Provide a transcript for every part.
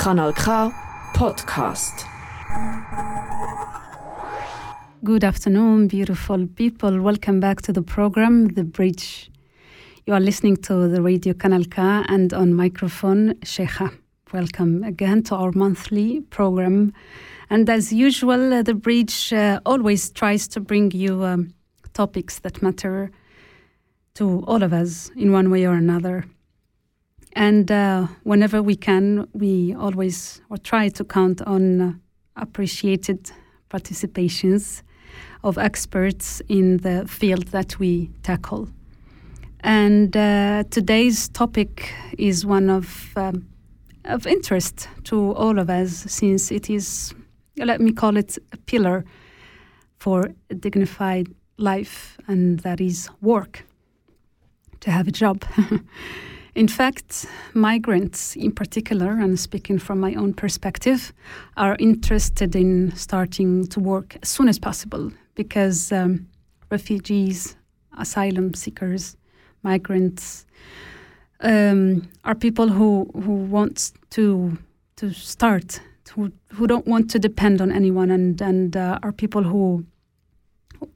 Kanal K Podcast. Good afternoon, beautiful people. Welcome back to the program, The Bridge. You are listening to the radio Kanal K and on microphone, Cheija. Welcome again to our monthly program. And as usual, uh, The Bridge uh, always tries to bring you um, topics that matter to all of us in one way or another. And uh, whenever we can, we always or try to count on uh, appreciated participations of experts in the field that we tackle. And uh, today's topic is one of um, of interest to all of us, since it is, let me call it, a pillar for a dignified life, and that is work. To have a job. In fact, migrants in particular, and speaking from my own perspective, are interested in starting to work as soon as possible because um, refugees, asylum seekers, migrants um, are people who, who want to to start, who, who don't want to depend on anyone, and, and uh, are people who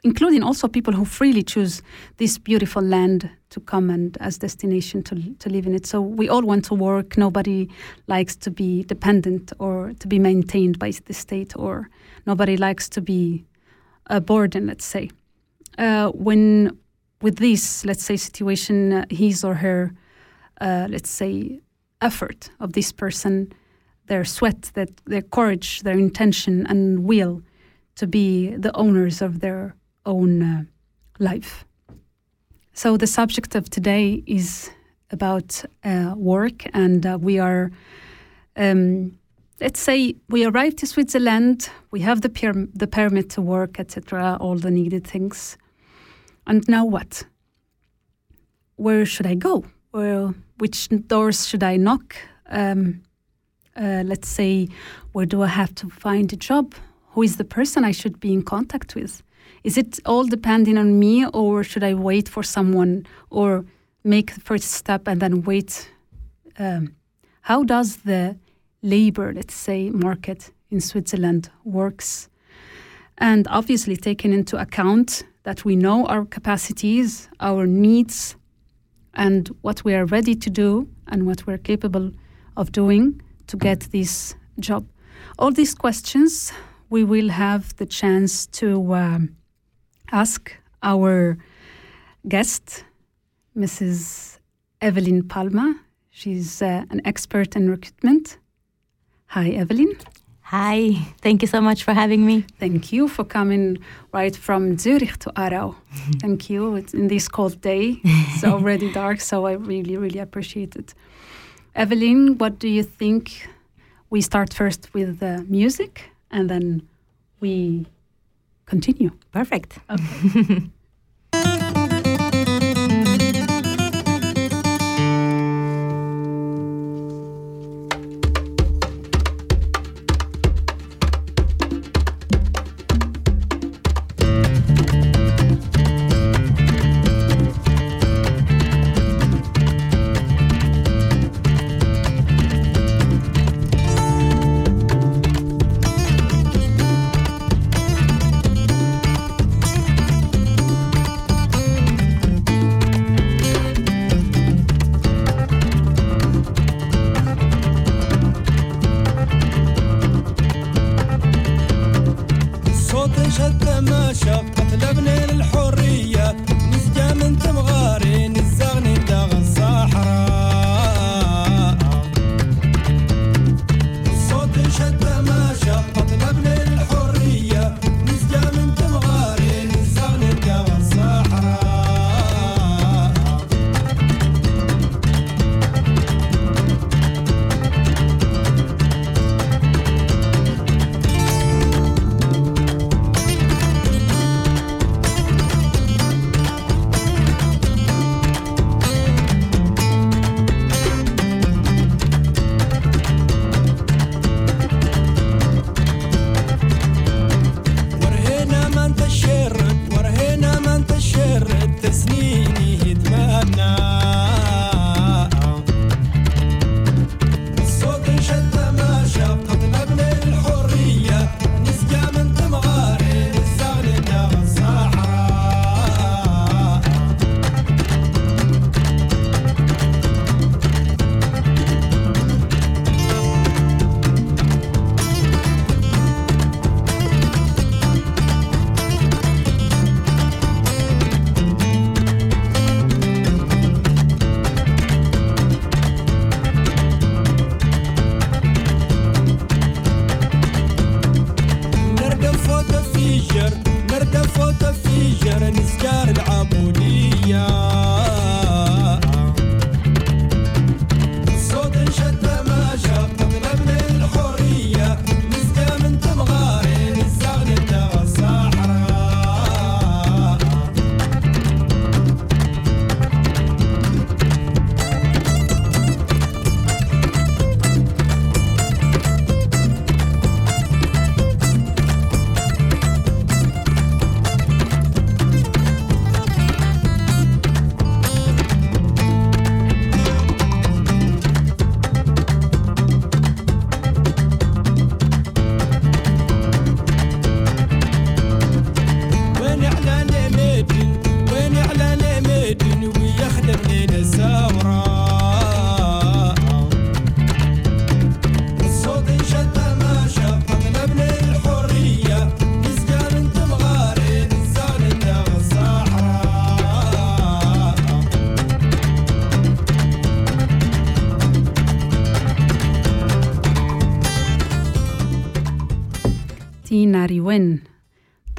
including also people who freely choose this beautiful land to come and as destination to, to live in it. So we all want to work. Nobody likes to be dependent or to be maintained by the state, or nobody likes to be a burden, let's say. Uh, when with this, let's say, situation, uh, his or her, uh, let's say, effort of this person, their sweat, that their courage, their intention and will to be the owners of their own uh, life. So, the subject of today is about uh, work, and uh, we are, um, let's say, we arrived to Switzerland, we have the, per- the permit to work, etc., all the needed things. And now what? Where should I go? Well, which doors should I knock? Um, uh, let's say, where do I have to find a job? who is the person I should be in contact with? Is it all depending on me, or should I wait for someone, or make the first step and then wait? Um, how does the labor, let's say, market in Switzerland works? And obviously, taking into account that we know our capacities, our needs, and what we are ready to do and what we're capable of doing to get this job. All these questions we will have the chance to um, ask our guest, Mrs. Evelyn Palma. She's uh, an expert in recruitment. Hi, Evelyn. Hi, thank you so much for having me. Thank you for coming right from Zurich to Aarau. Thank you. It's in this cold day. It's already dark, so I really, really appreciate it. Evelyn, what do you think? We start first with the music and then we continue. Perfect. Okay.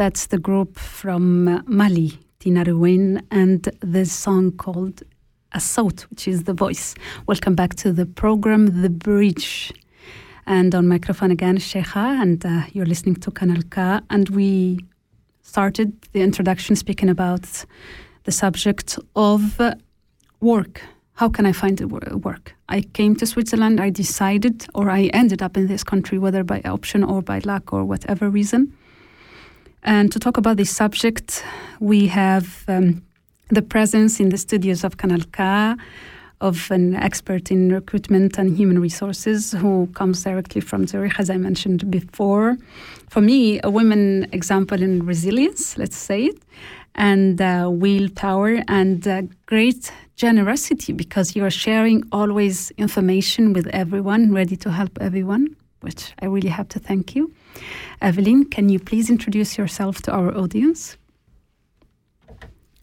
That's the group from Mali, Tinariwen, and the song called Assault, which is the voice. Welcome back to the program, The Bridge. And on microphone again, Cheija, and uh, you're listening to Kanal K. And we started the introduction speaking about the subject of work. How can I find work? I came to Switzerland, I decided, or I ended up in this country, whether by option or by luck or whatever reason. And to talk about this subject, we have um, the presence in the studios of Kanal K of an expert in recruitment and human resources who comes directly from Zurich, as I mentioned before. For me, a women example in resilience, let's say it, and uh, willpower and uh, great generosity because you're sharing always information with everyone, ready to help everyone, which I really have to thank you. Evelyn, can you please introduce yourself to our audience?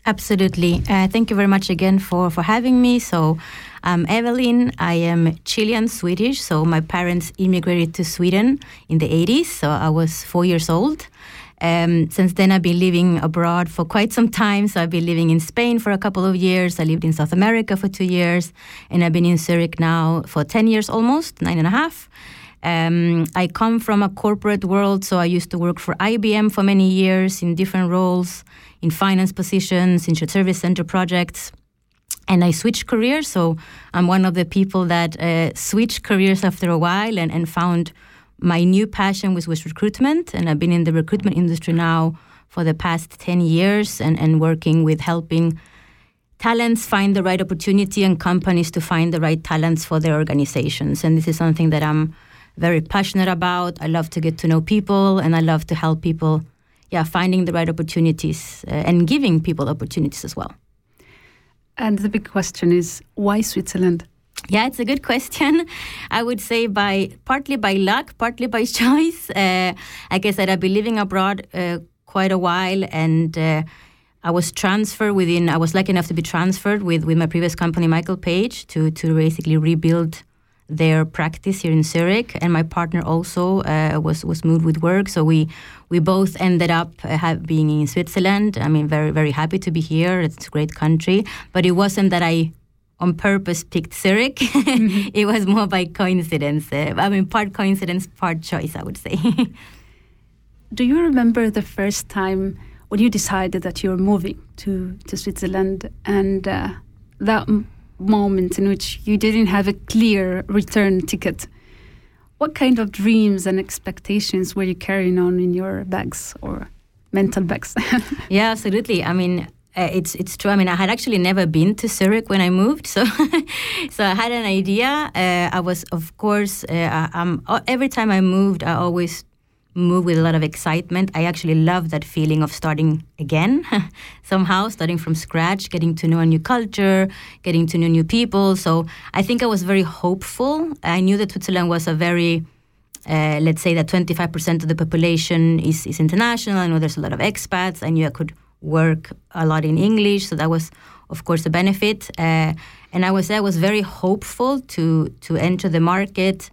Absolutely. Uh, thank you very much again for, for having me. So, I'm Evelyn. I am Chilean Swedish. So, my parents immigrated to Sweden in the 80s. So, I was four years old. Um, since then, I've been living abroad for quite some time. So, I've been living in Spain for a couple of years. I lived in South America for two years. And I've been in Zurich now for 10 years almost, nine and a half. Um, I come from a corporate world, so I used to work for IBM for many years in different roles, in finance positions, in service center projects. And I switched careers, so I'm one of the people that uh, switched careers after a while and, and found my new passion was, was recruitment. And I've been in the recruitment industry now for the past 10 years and, and working with helping talents find the right opportunity and companies to find the right talents for their organizations. And this is something that I'm very passionate about. I love to get to know people and I love to help people, yeah, finding the right opportunities uh, and giving people opportunities as well. And the big question is why Switzerland? Yeah, it's a good question. I would say by partly by luck, partly by choice. Uh, like I said, I've been living abroad uh, quite a while, and uh, I was transferred within. I was lucky enough to be transferred with with my previous company, Michael Page, to to basically rebuild their practice here in Zurich, and my partner also uh, was was moved with work. So we we both ended up uh, being in Switzerland. I mean, very very happy to be here. It's a great country, but it wasn't that I on purpose picked Zurich. Mm-hmm. it was more by coincidence. Uh, I mean, part coincidence, part choice, I would say. Do you remember the first time when you decided that you were moving to to Switzerland and uh, that moment in which you didn't have a clear return ticket, what kind of dreams and expectations were you carrying on in your bags or mental bags? yeah, absolutely. I mean, uh, it's it's true. I mean, I had actually never been to Zurich when I moved, so so I had an idea. Uh, I was, of course, uh, I, every time I moved, I always move with a lot of excitement. I actually love that feeling of starting again, somehow, starting from scratch, getting to know a new culture, getting to know new people. So I think I was very hopeful. I knew that Switzerland was a very uh, let's say that 25% of the population is, is international. I know there's a lot of expats. I knew I could work a lot in English, so that was, of course, a benefit. Uh, and I was I was very hopeful to to enter the market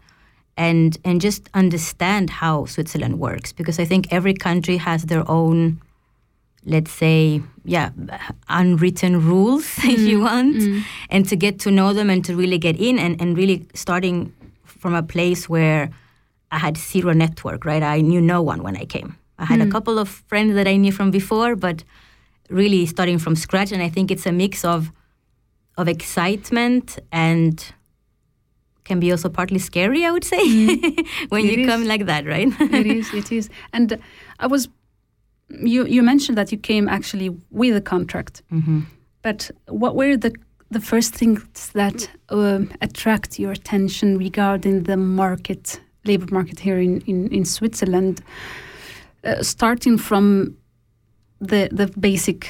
and and just understand how Switzerland works because I think every country has their own let's say yeah unwritten rules mm. if you mm, want mm. and to get to know them and to really get in and, and really starting from a place where I had zero network right I knew no one when I came I had mm. a couple of friends that I knew from before but really starting from scratch and I think it's a mix of of excitement and can be also partly scary, I would say, mm. when it you is. come like that, right? it is, it is. And I was, you you mentioned that you came actually with a contract, mm-hmm. but what were the the first things that uh, attract your attention regarding the market, labor market here in in, in Switzerland, uh, starting from the the basic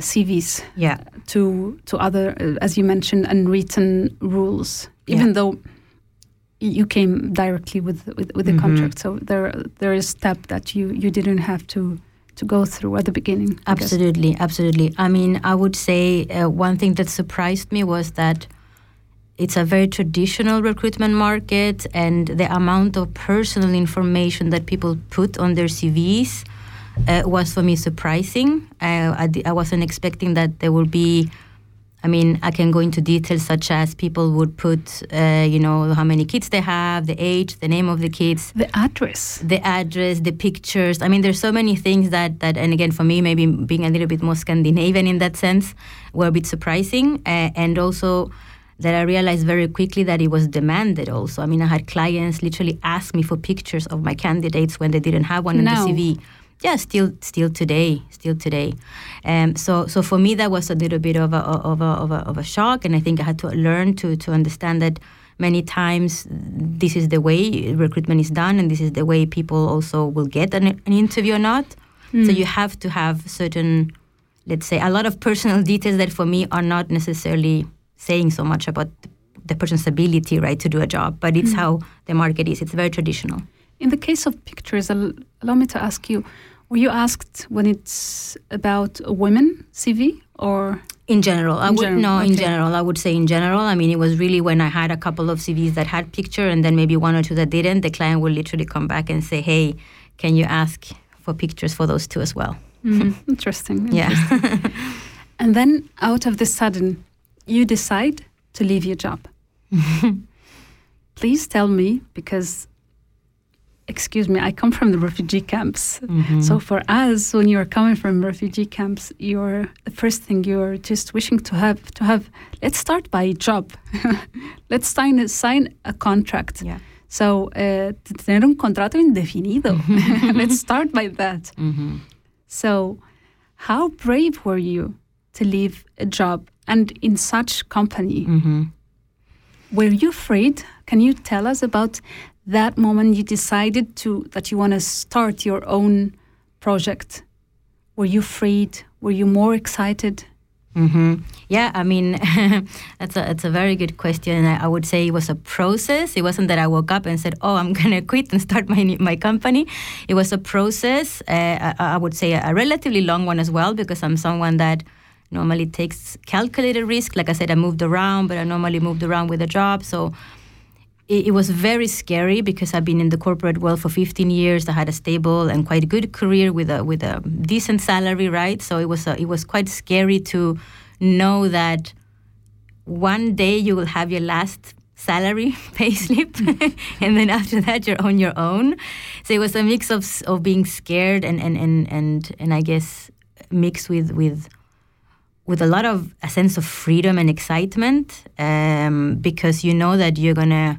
CVs, yeah, to to other, uh, as you mentioned, unwritten rules even yeah. though you came directly with with, with the mm-hmm. contract. So there there is a step that you you didn't have to to go through at the beginning. Absolutely, guess. absolutely. I mean, I would say uh, one thing that surprised me was that it's a very traditional recruitment market, and the amount of personal information that people put on their CVs uh, was for me surprising. I, I wasn't expecting that there would be. I mean, I can go into details such as people would put, uh, you know, how many kids they have, the age, the name of the kids, The address. the address, the pictures. I mean, there's so many things that that, and again, for me, maybe being a little bit more Scandinavian in that sense, were a bit surprising, uh, and also that I realized very quickly that it was demanded. Also, I mean, I had clients literally ask me for pictures of my candidates when they didn't have one Now. in the CV. Yeah, still, still today, still today. Um, so, so for me, that was a little bit of a of a of a, of a shock, and I think I had to learn to to understand that many times this is the way recruitment is done, and this is the way people also will get an, an interview or not. So you have to have certain, let's say, a lot of personal details that for me are not necessarily saying so much about the person's ability, right, to do a job, but it's how the market is. It's very traditional. In the case of pictures, allow me to ask you: Were you asked when it's about a women CV or? In general, I In would general, no. In general, I would say in general. I mean, it was really when I had a couple of CVs that had picture, and then maybe one or two that didn't. The client would literally come back and say, "Hey, can you ask for pictures for those two as well?" Mm, interesting. Yeah. interesting. and then, out of the sudden, you decide to leave your job. Please tell me, because, excuse me, I come from the refugee camps. Mhm. So for us, when you're coming from refugee camps, you're the first thing you're just wishing to have to have. Let's start by a job. let's sign a, sign a contract. yeah. So uh, tener un contrato indefinido. let's start by that. Mhm. So, how brave were you to leave a job and in such company? Mhm. Were you afraid? Can you tell us about that moment you decided to that you want to start your own project? Were you afraid? Were you more excited? hmm Yeah, I mean, that's a that's a very good question. I, I would say it was a process. It wasn't that I woke up and said, "Oh, I'm gonna quit and start my my company." It was a process. Uh, I, I would say a, relatively long one as well because I'm someone that normally takes calculated risk. Like I said, I moved around, but I normally moved around with a job, so. It, it was very scary because I've been in the corporate world for 15 years. I had a stable and quite good career with a with a decent salary, right? So it was a, it was quite scary to know that one day you will have your last salary payslip and then after that you're on your own so it was a mix of of being scared and and and and, and i guess mixed with with with a lot of a sense of freedom and excitement um, because you know that you're gonna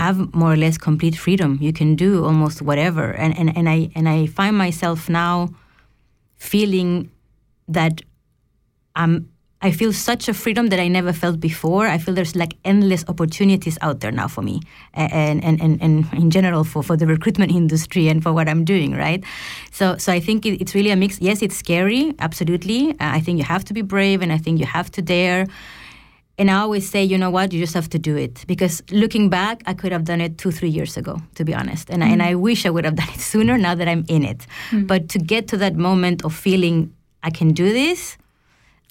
have more or less complete freedom you can do almost whatever and and, and i and i find myself now feeling that I'm I feel such a freedom that I never felt before. I feel there's like endless opportunities out there now for me, and and and, and in general for, for the recruitment industry and for what I'm doing, right? So so I think it, it's really a mix. Yes, it's scary, absolutely. I think you have to be brave, and I think you have to dare. And I always say, you know what, you just have to do it. Because looking back, I could have done it two, three years ago, to be honest. And, I, and I mm. wish I would have done it sooner now that I'm in it. Mm. But to get to that moment of feeling I can do this,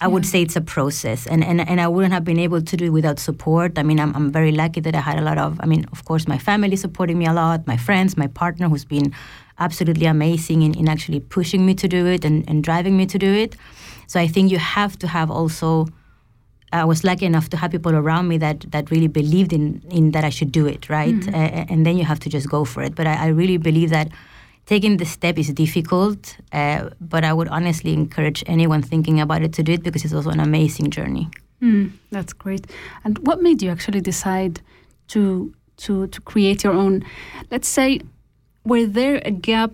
I would say it's a process. And, and, and I wouldn't have been able to do it without support. I mean, I'm, I'm very lucky that I had a lot of, I mean, of course, my family supporting me a lot, my friends, my partner who's been absolutely amazing in, in actually pushing me to do it and, and driving me to do it. So I think you have to have also I was lucky enough to have people around me that that really believed in in that I should do it, right? Mm-hmm. Uh, and then you have to just go for it. But I, I really believe that taking the step is difficult. Uh, but I would honestly encourage anyone thinking about it to do it because it's also an amazing journey. Mm, that's great. And what made you actually decide to to to create your own? Let's say, were there a gap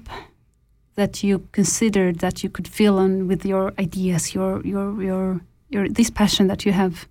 that you considered that you could fill on with your ideas, your your your your this passion that you have?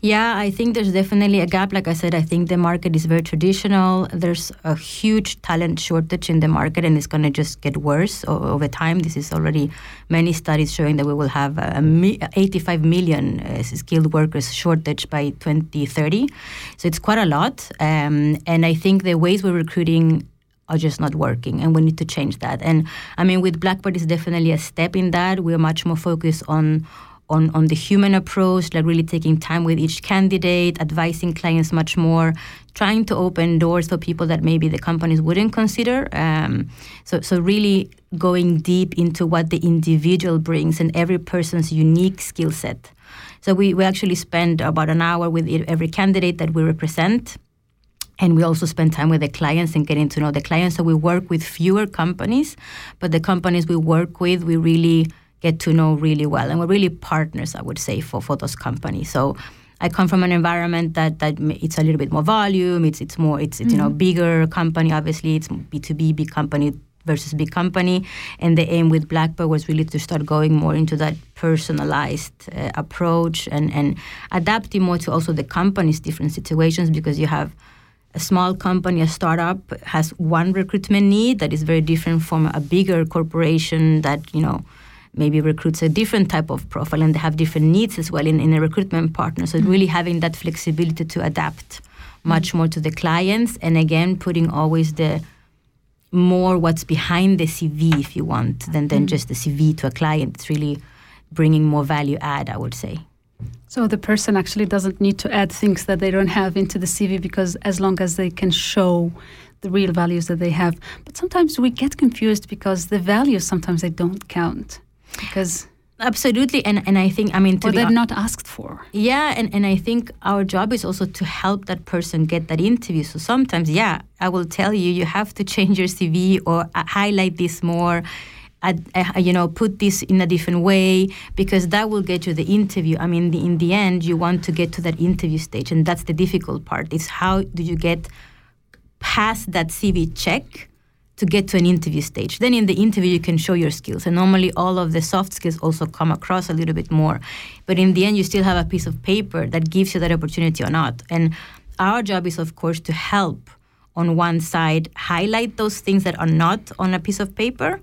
Yeah, I think there's definitely a gap. Like I said, I think the market is very traditional. There's a huge talent shortage in the market, and it's going to just get worse over time. This is already many studies showing that we will have a mi- 85 million uh, skilled workers shortage by 2030. So it's quite a lot. Um, and I think the ways we're recruiting are just not working and we need to change that and i mean with Blackbird is definitely a step in that we're much more focused on on, on the human approach, like really taking time with each candidate, advising clients much more, trying to open doors for people that maybe the companies wouldn't consider. Um, so, so really going deep into what the individual brings and every person's unique skill set. So we, we actually spend about an hour with every candidate that we represent. And we also spend time with the clients and getting to know the clients. So we work with fewer companies, but the companies we work with, we really get to know really well. And we're really partners, I would say, for, for those companies. So I come from an environment that, that it's a little bit more volume, it's, it's more, it's, it's mm-hmm. you know, mm-hmm. bigger company, obviously, it's B2B, big company versus big company. And the aim with Blackbird was really to start going more into that personalized uh, approach and, and adapting more to also the company's different situations because you have a small company, a startup has one recruitment need that is very different from a bigger corporation that, you know, maybe recruits a different type of profile and they have different needs as well in, in a recruitment partner. So mm-hmm. really having that flexibility to adapt much mm-hmm. more to the clients and again putting always the more what's behind the CV if you want than, than mm-hmm. just the CV to a client. It's really bringing more value add, I would say. So the person actually doesn't need to add things that they don't have into the CV because as long as they can show the real values that they have. But sometimes we get confused because the values sometimes they don't count because absolutely and and i think i mean or they're not asked for. Yeah and, and i think our job is also to help that person get that interview. So sometimes yeah i will tell you you have to change your cv or uh, highlight this more uh, you know put this in a different way because that will get you the interview. I mean the, in the end you want to get to that interview stage and that's the difficult part. Is how do you get past that cv check to get to an interview stage. Then in the interview, you can show your skills. And normally, all of the soft skills also come across a little bit more. But in the end, you still have a piece of paper that gives you that opportunity or not. And our job is, of course, to help on one side highlight those things that are not on a piece of paper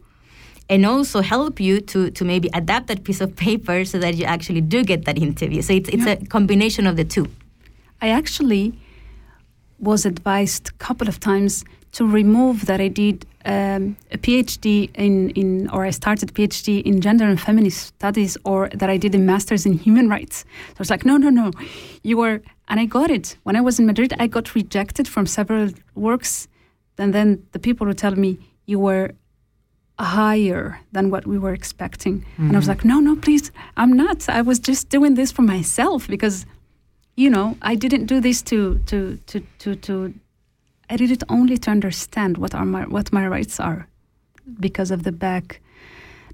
and also help you to to maybe adapt that piece of paper so that you actually do get that interview. So it's it's yeah. a combination of the two. I actually was advised a couple of times to remove that I did um, a PhD in, in, or I started PhD in gender and feminist studies, or that I did a master's in human rights. So I was like, no, no, no, you were, and I got it. When I was in Madrid, I got rejected from several works, and then the people would tell me, you were higher than what we were expecting. Mm-hmm. And I was mm-hmm. like, no, no, please, I'm not. I was just doing this for myself because, you know, I didn't do this to, to, to, to, to I did it only to understand what are my what my rights are, because of the back,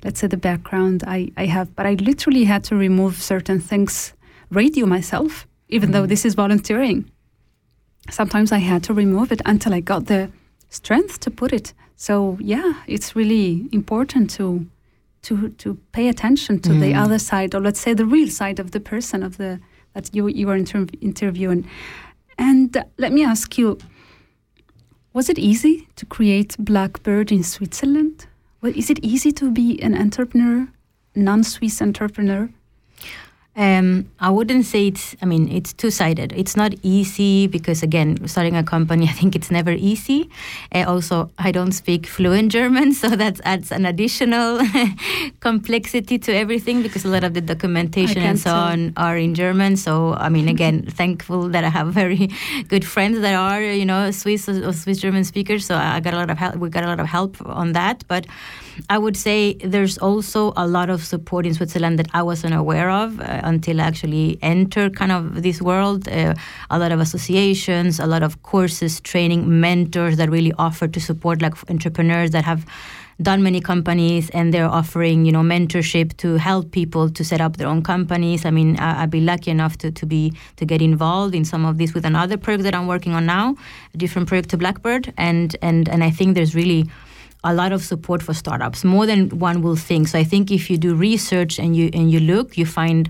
let's say the background I, I have. But I literally had to remove certain things, radio myself, even mm. though this is volunteering. Sometimes I had to remove it until I got the strength to put it. So yeah, it's really important to to to pay attention to mm. the other side, or let's say the real side of the person of the that you you are inter- interviewing. And uh, let me ask you was it easy to create Blackbird in Switzerland? Well, is it easy to be an entrepreneur, non-Swiss entrepreneur? Um, I wouldn't say it's. I mean, it's two-sided. It's not easy because, again, starting a company, I think it's never easy. Uh, also, I don't speak fluent German, so that adds an additional complexity to everything because a lot of the documentation and so on are in German. So, I mean, again, thankful that I have very good friends that are, you know, Swiss or Swiss German speakers. So I got a lot of help. We got a lot of help on that, but. I would say there's also a lot of support in Switzerland that I wasn't aware of uh, until I actually entered kind of this world. Uh, a lot of associations, a lot of courses, training, mentors that really offer to support like entrepreneurs that have done many companies and they're offering you know mentorship to help people to set up their own companies i mean I, would be lucky enough to, to be to get involved in some of this with another project that i'm working on now a different project to blackbird and and and i think there's really a lot of support for startups, more than one will think. So I think if you do research and you and you look, you find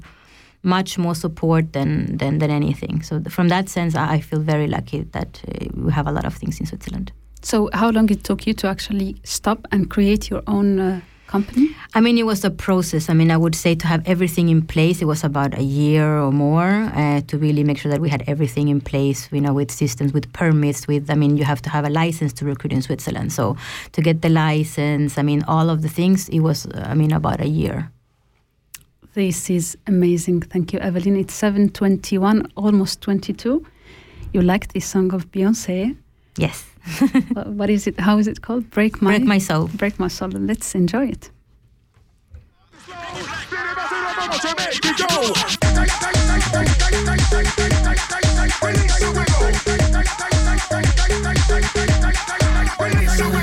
much more support than than, than anything. So from that sense, I feel very lucky that uh, we have a lot of things in Switzerland. So how long it took you to actually stop and create your own? Uh company? I mean, it was a process. I mean, I would say to have everything in place, it was about a year or more uh, to really make sure that we had everything in place, you know, with systems, with permits, with, I mean, you have to have a license to recruit in Switzerland. So to get the license, I mean, all of the things, it was, uh, I mean, about a year. This is amazing. Thank you, Evelyn. It's 7.21, almost 22. You like this song of Beyonce? Yes. what is it? How is it called? Break my Break my soul. Break my soul. Let's enjoy it. Release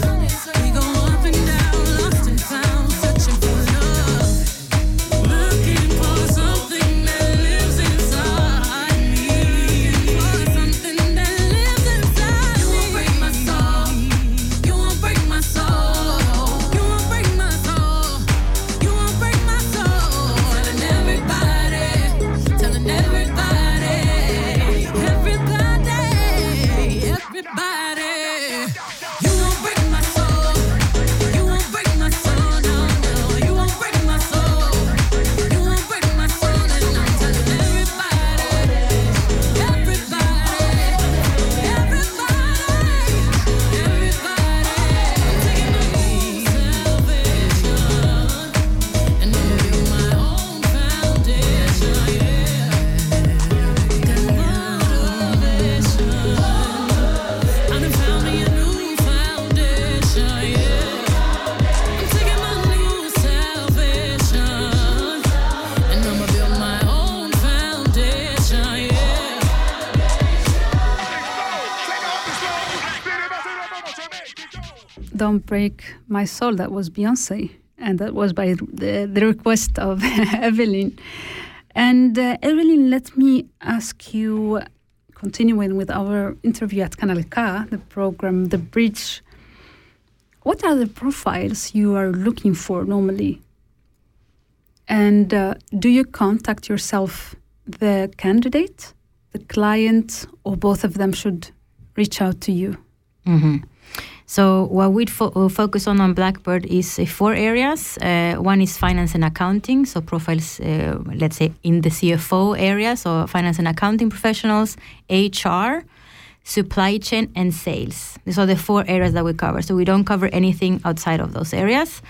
Break My Soul, that was Beyonce, and that was by the, the request of Evelyn. And uh, Evelyn, let me ask you, continuing with our interview at Kanal K, the program The Bridge, what are the profiles you are looking for normally? And uh, do you contact yourself the candidate, the client, or both of them should reach out to you? Mm -hmm. So what we fo- uh, focus on on Blackbird is uh, four areas. Uh, one is finance and accounting, so profiles, uh, let's say in the CFO area, so finance and accounting professionals, HR, supply chain, and sales. These are the four areas that we cover. So we don't cover anything outside of those areas.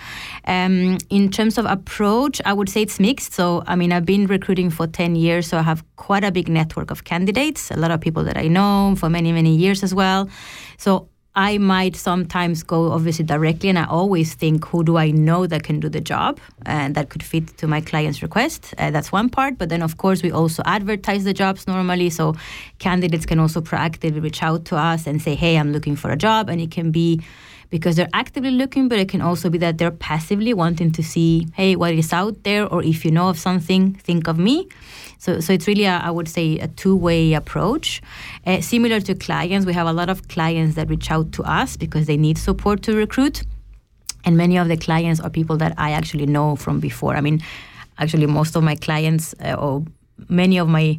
Um, in terms of approach, I would say it's mixed. So I mean, I've been recruiting for ten years, so I have quite a big network of candidates. A lot of people that I know for many many years as well. So I might sometimes go obviously directly, and I always think, who do I know that can do the job and that could fit to my client's request? Uh, that's one part. But then, of course, we also advertise the jobs normally, so candidates can also proactively reach out to us and say, "Hey, I'm looking for a job," and it can be because they're actively looking, but it can also be that they're passively wanting to see, "Hey, what is out there?" Or if you know of something, think of me. So, so it's really, a, I would say, a two-way approach. Uh, similar to clients, we have a lot of clients that reach out to us because they need support to recruit, and many of the clients are people that I actually know from before. I mean, actually, most of my clients uh, or many of my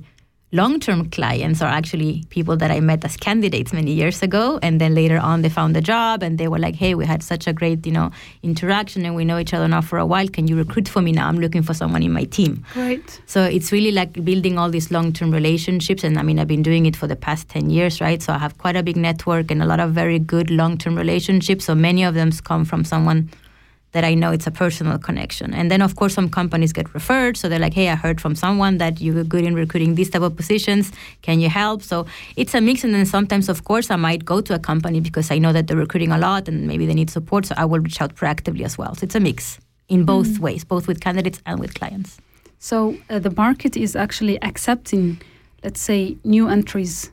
long-term clients are actually people that I met as candidates many years ago, and then later on they found a job and they were like, "Hey, we had such a great, you know, interaction, and we know each other now for a while. Can you recruit for me now? I'm looking for someone in my team." Great. So it's really like building all these long-term relationships, and I mean, I've been doing it for the past ten years, right? So I have quite a big network and a lot of very good long-term relationships. So many of them come from someone that I know it's a personal connection. And then, of course, some companies get referred. So they're like, hey, I heard from someone that you're good in recruiting these type of positions. Can you help? So it's a mix. And then sometimes, of course, I might go to a company because I know that they're recruiting a lot and maybe they need support. So I will reach out proactively as well. So it's a mix in both ways, both with candidates and with clients. So uh, the market is actually accepting, let's say, new entries,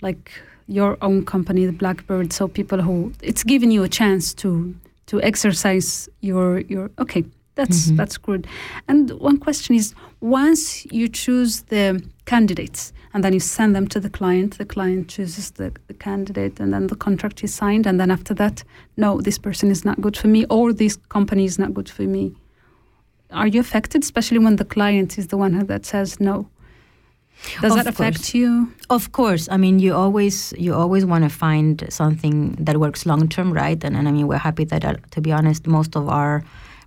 like your own company, the Blackbird. So people who it's giving you a chance to to exercise your your. Okay, that's Mhm. that's good. And one question is, once you choose the candidates and then you send them to the client, the client chooses the, the candidate, and then the contract is signed, and then after that, no, this person is not good for me, or this company is not good for me are you affected, especially when the client is the one that says no? Does Of that affect course. you? Of course, I mean you always you always want to find something that works long term, right? And, and I mean we're happy that uh, to be honest, most of our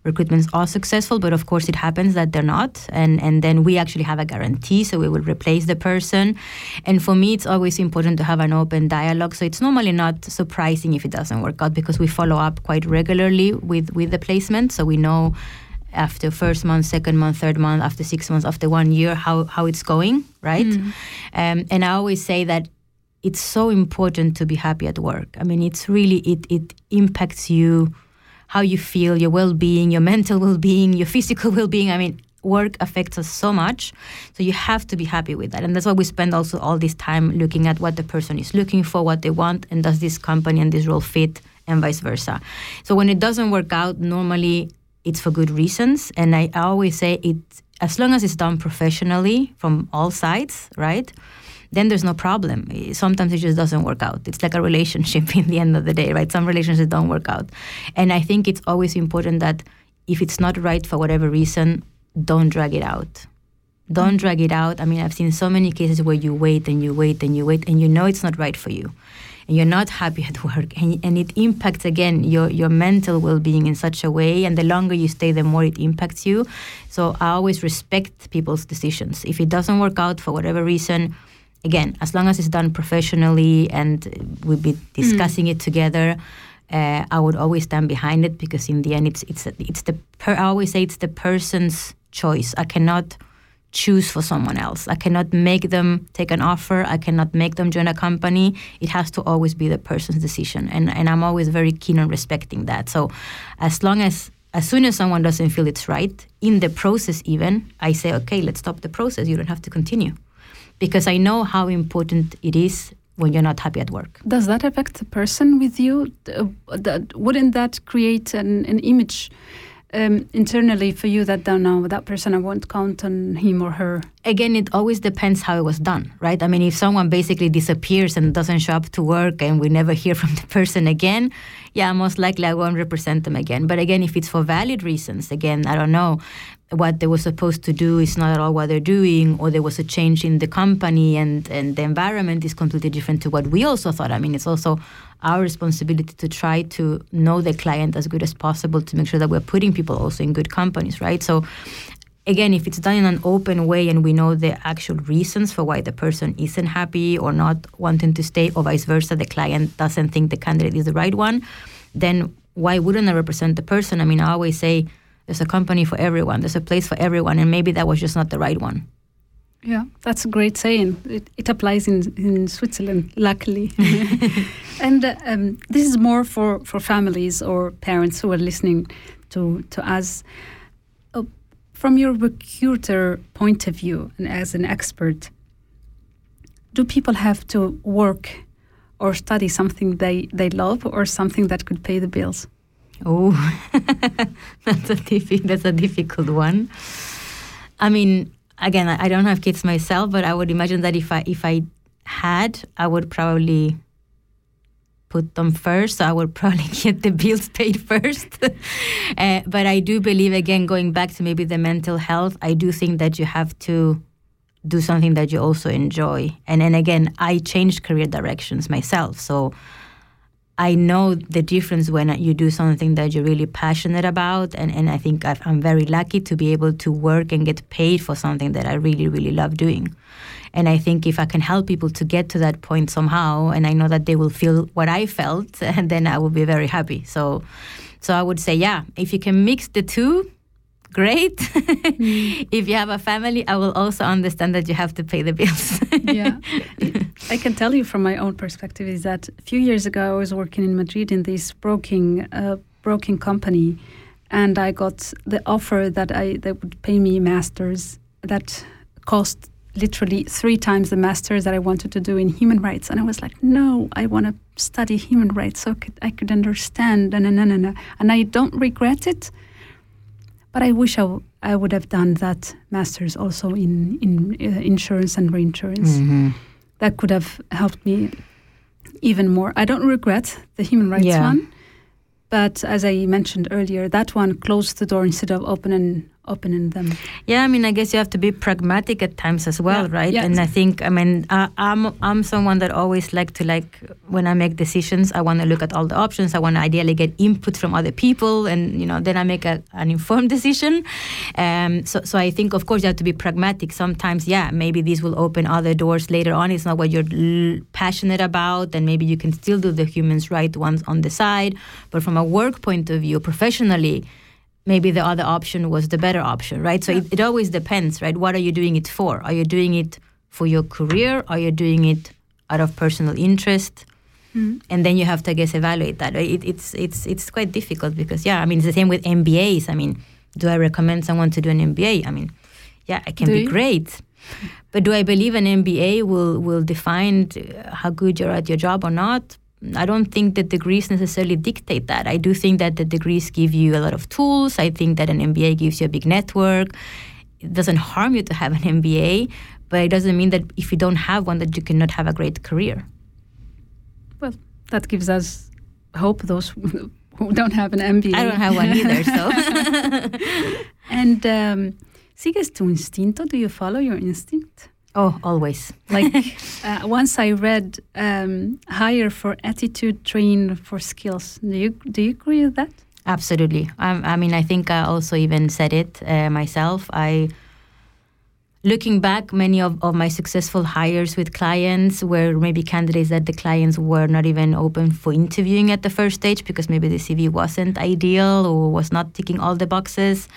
recruitments are successful, but of course it happens that they're not, and and then we actually have a guarantee, so we will replace the person. And for me, it's always important to have an open dialogue. So it's normally not surprising if it doesn't work out because we follow up quite regularly with with the placement, so we know after first month, second month, third month, after six months, after one year, how, how it's going, right? Um, and I always say that it's so important to be happy at work. I mean, it's really, it, it impacts you, how you feel, your well being, your mental well being, your physical well being. I mean, work affects us so much. So you have to be happy with that. And that's why we spend also all this time looking at what the person is looking for, what they want, and does this company and this role fit, and vice versa. So when it doesn't work out, normally it's for good reasons. And I, always say it as long as it's done professionally from all sides, right? Then there's no problem. Sometimes it just doesn't work out. It's like a relationship in the end of the day, right? Some relationships don't work out. And I think it's always important that if it's not right for whatever reason, don't drag it out. Don't drag it out. I mean, I've seen so many cases where you wait and you wait and you wait and you know it's not right for you and you're not happy at work and, and it impacts again your, your mental well-being in such a way and the longer you stay the more it impacts you. So i always respect people's decisions. If it doesn't work out for whatever reason again as long as it's done professionally and we'll be discussing it together uh, I would always stand behind it because in the end, it's it's it's the per, I always say it's the person's choice. I cannot choose for someone else. I cannot make them take an offer. I cannot make them join a company. It has to always be the person's decision, and and I'm always very keen on respecting that. So, as long as as soon as someone doesn't feel it's right in the process, even I say, okay, let's stop the process. You don't have to continue, because I know how important it is when you're not happy at work. Does that affect the person with you? Uh, that, wouldn't that create an, an image um, internally for you that don't know that person? I won't count on him or her. again, it always depends how it was done, right? I mean, if someone basically disappears and doesn't show up to work and we never hear from the person again, yeah, most likely I won't represent them again. But again, if it's for valid reasons, again, I don't know, what they were supposed to do is not at all what they're doing, or there was a change in the company and, and the environment is completely different to what we also thought. I mean, it's also our responsibility to try to know the client as good as possible to make sure that we're putting people also in good companies, right? So again, if it's done in an open way and we know the actual reasons for why the person isn't happy or not wanting to stay, or vice versa, the client doesn't think the candidate is the right one, then why wouldn't I represent the person? I mean, I always say there's a company for everyone, there's a place for everyone, and maybe that was just not the right one. Yeah, that's a great saying. It, it applies in, in Switzerland, luckily. and uh, um, this is more for, for families or parents who are listening to, to us. Uh, from your recruiter point of view and as an expert, do people have to work or study something they, they love or something that could pay the bills? Oh, that's a diffi- that's a difficult one. I mean, again, I don't have kids myself, but I would imagine that if I if I had, I would probably put them first. So I would probably get the bills paid first. uh, but I do believe, again, going back to maybe the mental health, I do think that you have to do something that you also enjoy. And then again, I changed career directions myself, so. I know the difference when you do something that you're really passionate about, and, and I think I've, I'm very lucky to be able to work and get paid for something that I really, really love doing. And I think if I can help people to get to that point somehow, and I know that they will feel what I felt, and then I will be very happy. So, so I would say, yeah, if you can mix the two, great. if you have a family, I will also understand that you have to pay the bills. yeah. I can tell you from my own perspective is that a few years ago I was working in Madrid in this broking uh, broking company, and I got the offer that I they would pay me masters that cost literally three times the masters that I wanted to do in human rights, and I was like, no, I want to study human rights so I could, I could understand, and and and and, and I don't regret it. But I wish I, w- I would have done that masters also in in uh, insurance and reinsurance Mm-hmm. that could have helped me even more. I don't regret the human rights Yeah. one, but as I mentioned earlier, that one closed the door instead of opening opening them. Yeah, I mean, I guess you have to be pragmatic at times as well, Yeah, right? yeah. And I think, I mean, I, I'm I'm someone that always like to like when I make decisions, I want to look at all the options. I want to ideally get input from other people, and you know, then I make a, an informed decision. Um, so, so I think, of course, you have to be pragmatic. Sometimes, yeah, maybe this will open other doors later on. It's not what you're l- passionate about, and maybe you can still do the humans right ones on the side. But from a work point of view, professionally maybe the other option was the better option, right? So it, it always depends, right? What are you doing it for? Are you doing it for your career? Are you doing it out of personal interest? Mm-hmm. And then you have to, I guess, evaluate that. right? It, it's it's it's quite difficult because, yeah, I mean, it's the same with MBAs. I mean, do I recommend someone to do an MBA? I mean, yeah, it can Do be you? great, but do I believe an MBA will will define how good you're at your job or not? I don't think that degrees necessarily dictate that. I do think that the degrees give you a lot of tools. I think that an MBA gives you a big network. It doesn't harm you to have an MBA, but it doesn't mean that if you don't have one that you cannot have a great career. Well, that gives us hope. Those who who don't have an MBA. I don't have one either, so And um, sigues tu instinto? Do you follow your instinct? Oh, always. Like uh, once I read um, hire for attitude, train for skills. Do you do you agree with that? Absolutely. Um, I mean, I think I also even said it uh, myself. I, looking back, many of, of my successful hires with clients were maybe candidates that the clients were not even open for interviewing at the first stage because maybe the CV wasn't ideal or was not ticking all the boxes.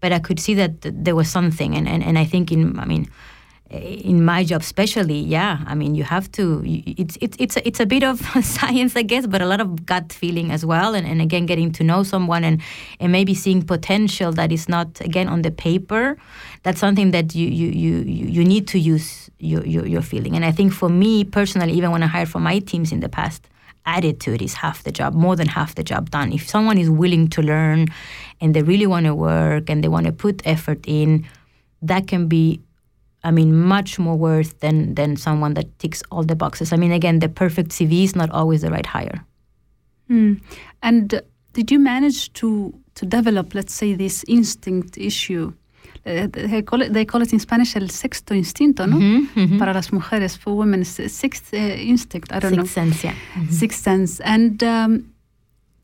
But I could see that th- there was something, and, and, and I think in, I mean, in my job especially yeah. I mean you have to it's it's it's a, it's a bit of science i guess but a lot of gut feeling as well and, and again getting to know someone and and maybe seeing potential that is not again on the paper. That's something that you you you you need to use your, your your feeling. And i think for me personally even when i hired for my teams in the past attitude is half the job, more than half the job done. If someone is willing to learn and they really want to work and they want to put effort in, that can be, I mean, much more worth than than someone that ticks all the boxes. I mean, again, the perfect CV is not always the right hire. Hmm. And uh, did you manage to to develop, let's say, this instinct issue? eh, they, call it, they call it in Spanish el sexto instinto, ¿no? Mhm, mhm. Para las mujeres, for women, sixth uh, instinct. I don't know. Sixth sense, yeah. Mhm. Sixth sense. And um,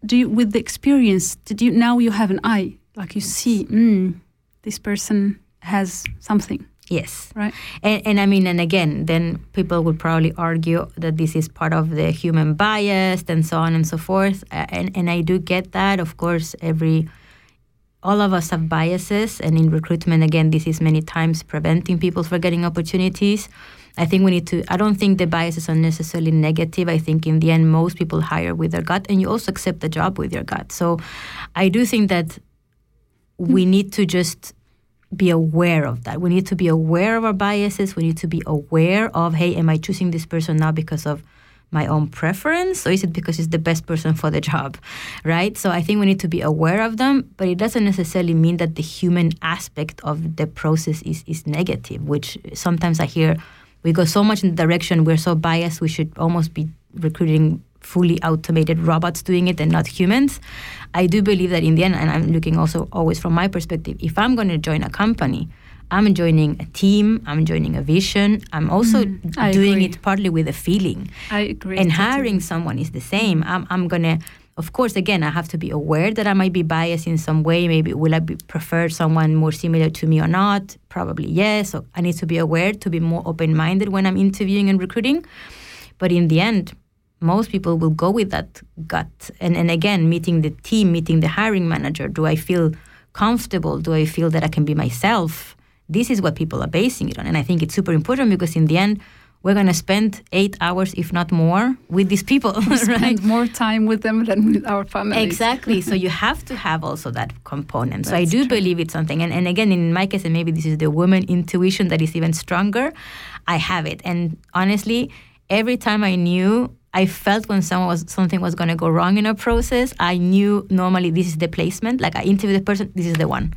do you, with the experience, did you now you have an eye, like you see, mm, this person has something, Yes. right? And, and I mean, and again, then people would probably argue that this is part of the human bias and so on and so forth. And, and I do get that. Of course, every all of us have biases, and in recruitment, again, this is many times preventing people from getting opportunities. I think we need to. I don't think the biases are necessarily negative. I think in the end, most people hire with their gut, and you also accept the job with your gut. So, I do think that we need to just be aware of that. We need to be aware of our biases. We need to be aware of, hey, am I choosing this person now because of my own preference or is it because it's the best person for the job? Right? So I think we need to be aware of them, but it doesn't necessarily mean that the human aspect of the process is, is negative, which sometimes I hear we go so much in the direction we're so biased we should almost be recruiting fully automated robots doing it and not humans. I do believe that in the end, and I'm looking also always from my perspective, if I'm going to join a company, I'm joining a team, I'm joining a vision, I'm also mm-hmm. I doing agree. it partly with a feeling. I agree. And hiring someone is the same. I'm, I'm going to, of course, again, I have to be aware that I might be biased in some way. Maybe will I be, prefer someone more similar to me or not? Probably yes. So I need to be aware to be more open minded when I'm interviewing and recruiting. But in the end, most people will go with that gut. And, and again, meeting the team, meeting the hiring manager. Do I feel comfortable? Do I feel that I can be myself? This is what people are basing it on. And I think it's super important because in the end, we're going to spend eight hours, if not more, with these people, right? spend more time with them than with our family. Exactly. so you have to have also that component. So I do true. believe it's something. And, and again, in my case, and maybe this is the woman intuition that is even stronger, I have it. And honestly, every time I knew, I felt when someone was something was going to go wrong in a process, I knew normally this is the placement. Like I interview the person, this is the one.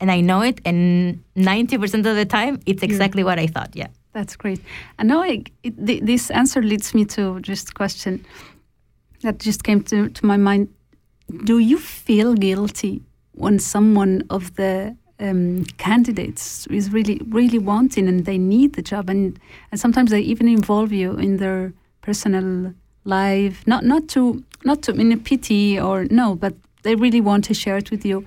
And I know it. And 90% of the time, it's exactly what I thought. Yeah. That's great. And now I, it, th- this answer leads me to just a question that just came to, to my mind. Do you feel guilty when someone of the um, candidates is really, really wanting and they need the job, and and sometimes they even involve you in their personal life, not not to not to in a pity or no, but they really want to share it with you.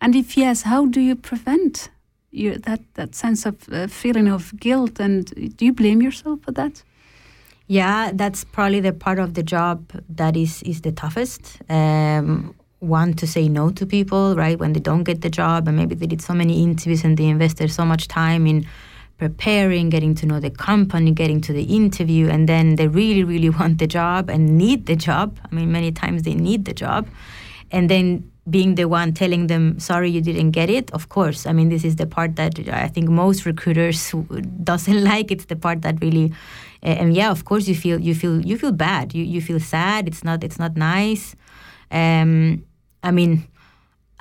And if yes, how do you prevent that that sense of uh, feeling of guilt? And do you blame yourself for that? Yeah, that's probably the part of the job that is is the toughest. Um, one to say no to people, right? When they don't get the job, and maybe they did so many interviews and they invested so much time in preparing, getting to know the company, getting to the interview, and then they really, really want the job and need the job. I mean, many times they need the job, and then being the one telling them, "Sorry, you didn't get it." Of course, I mean, this is the part that I think most recruiters doesn't like. It's the part that really, and yeah, of course, you feel you feel you feel bad. You you feel sad. It's not it's not nice. Um, I mean,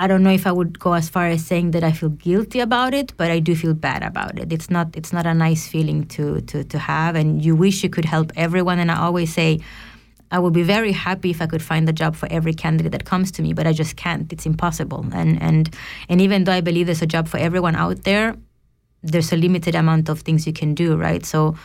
I don't know if I would go as far as saying that I feel guilty about it, but I do feel bad about it. It's not it's not a nice feeling to to to have, and you wish you could help everyone. And I always say, I would be very happy if I could find a job for every candidate that comes to me, but I just can't. It's impossible. And and and even though I believe there's a job for everyone out there, there's a limited amount of things you can do, right? So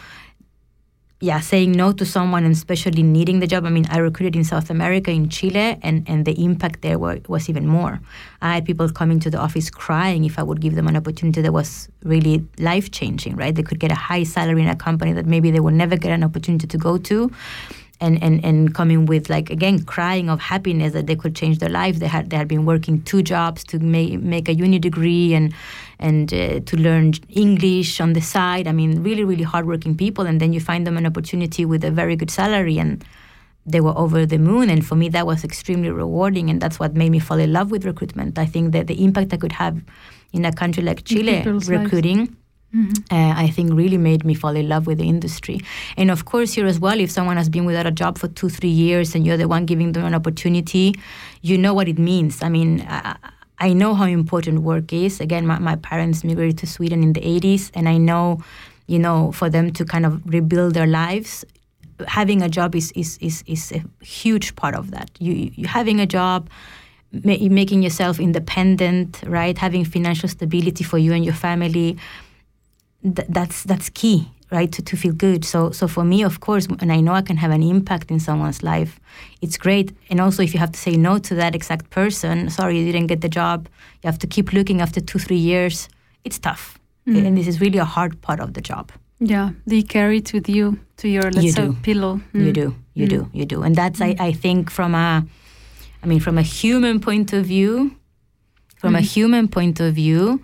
yeah, saying no to someone and especially needing the job. I mean, I recruited in South America, in Chile, and, and the impact there were, was even more. I had people coming to the office crying if I would give them an opportunity that was really life changing, right? They could get a high salary in a company that maybe they would never get an opportunity to go to. And, and, and coming with like again crying of happiness that they could change their life. They had they had been working two jobs to make make a uni degree and and uh, to learn English on the side. I mean really really hardworking people. And then you find them an opportunity with a very good salary and they were over the moon. And for me that was extremely rewarding. And that's what made me fall in love with recruitment. I think that the impact I could have in a country like Chile recruiting lives. Recruiting uh, I think really made me fall in love with the industry. And of course, here as well, if someone has been without a job for two, three years and you're the one giving them an opportunity, you know what it means. I mean, I, I know how important work is. Again, my, my parents migrated to Sweden in the 80s, and I know, you know, for them to kind of rebuild their lives, having a job is, is, is, is a huge part of that. You, you having a job, ma- making yourself independent, right? Having financial stability for you and your family. Th- that's that's key, right? To, to feel good. So so for me, of course, and I know I can have an impact in someone's life. It's great. And also, if you have to say no to that exact person, sorry, you didn't get the job. You have to keep looking after two three years. It's tough, and this is really a hard part of the job. Yeah, do you carry it with you to your let's You say do. pillow? You Mm. do, you do, you do, and that's I, I think from a, I mean from a human point of view, from a human point of view,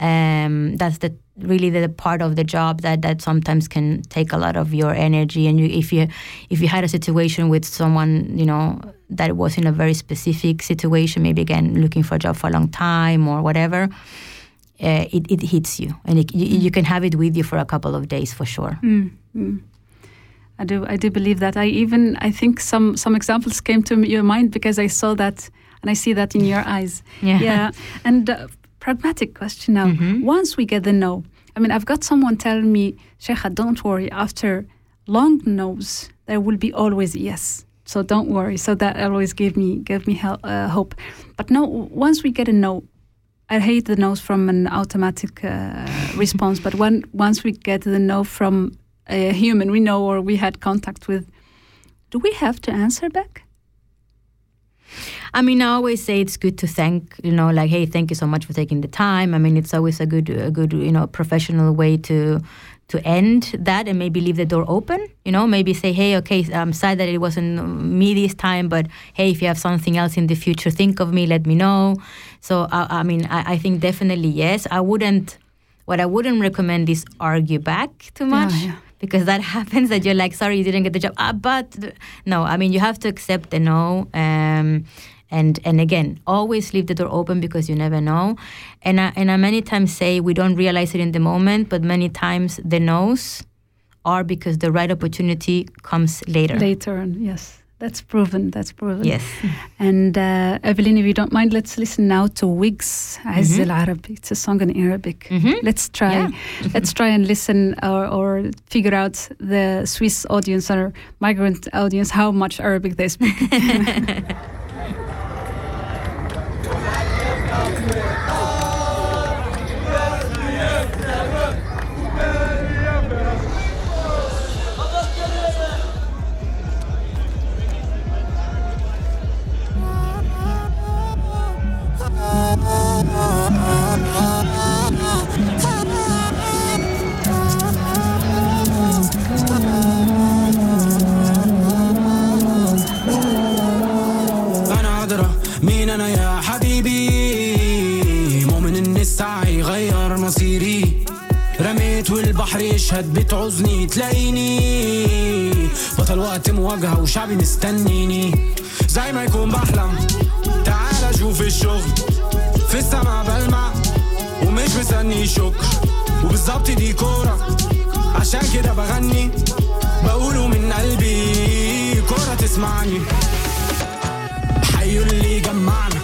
um, that's the really the part of the job that that sometimes can take a lot of your energy. And you, if you if you had a situation with someone, you know that was in a very specific situation, maybe again looking for a job for a long time or whatever. Uh, it, it hits you, and it, you, you can have it with you for a couple of days for sure. Mm, mm. I do. I do believe that. I even. I think some some examples came to your mind because I saw that and I see that in your eyes. Yeah. Yeah. And uh, pragmatic question now. Mhm. Once we get the no, I mean, I've got someone telling me, Cheija, don't worry. After long no's, there will be always yes. So don't worry. So that always gave me gave me hel- uh, hope. But no, once we get a no, I hate the no's from an automatic uh, response. But when once we get the no from a human we know or we had contact with, do we have to answer back? I mean, I always say it's good to thank, you know, like, hey, thank you so much for taking the time. I mean, it's always a good, a good, you know, professional way to to end that and maybe leave the door open. You know, maybe say, hey, okay, I'm sad that it wasn't me this time, but hey, if you have something else in the future, think of me, let me know. So, I, I mean, I, I think definitely yes. I wouldn't. What I wouldn't recommend is argue back too oh, much yeah. Because that happens that you're like, sorry, you didn't get the job. Ah, but no, I mean, you have to accept the no. Um, and and again, always leave the door open because you never know. And I, and I many times say we don't realize it in the moment, but many times the no's are because the right opportunity comes later. Later yes. That's proven. That's proven. Yes. And uh, Evelyn, if you don't mind, let's listen now to Wegz Azz al Arabi. It's a song in Arabic. Mhm. Let's try. Yeah. let's try and listen or, or figure out the Swiss audience or migrant audience how much Arabic they speak. رميت والبحر يشهد بتعوزني تلاقيني. بطل وقت مواجهة وشعبي مستنيني. زي ما يكون بحلم. تعال شوف الشغل في السما بلمع ومش مستني شكر. وبالظبط دي كورة. عشان كده بغني. بقوله من قلبي كورة تسمعني. حيوا اللي جمعنا.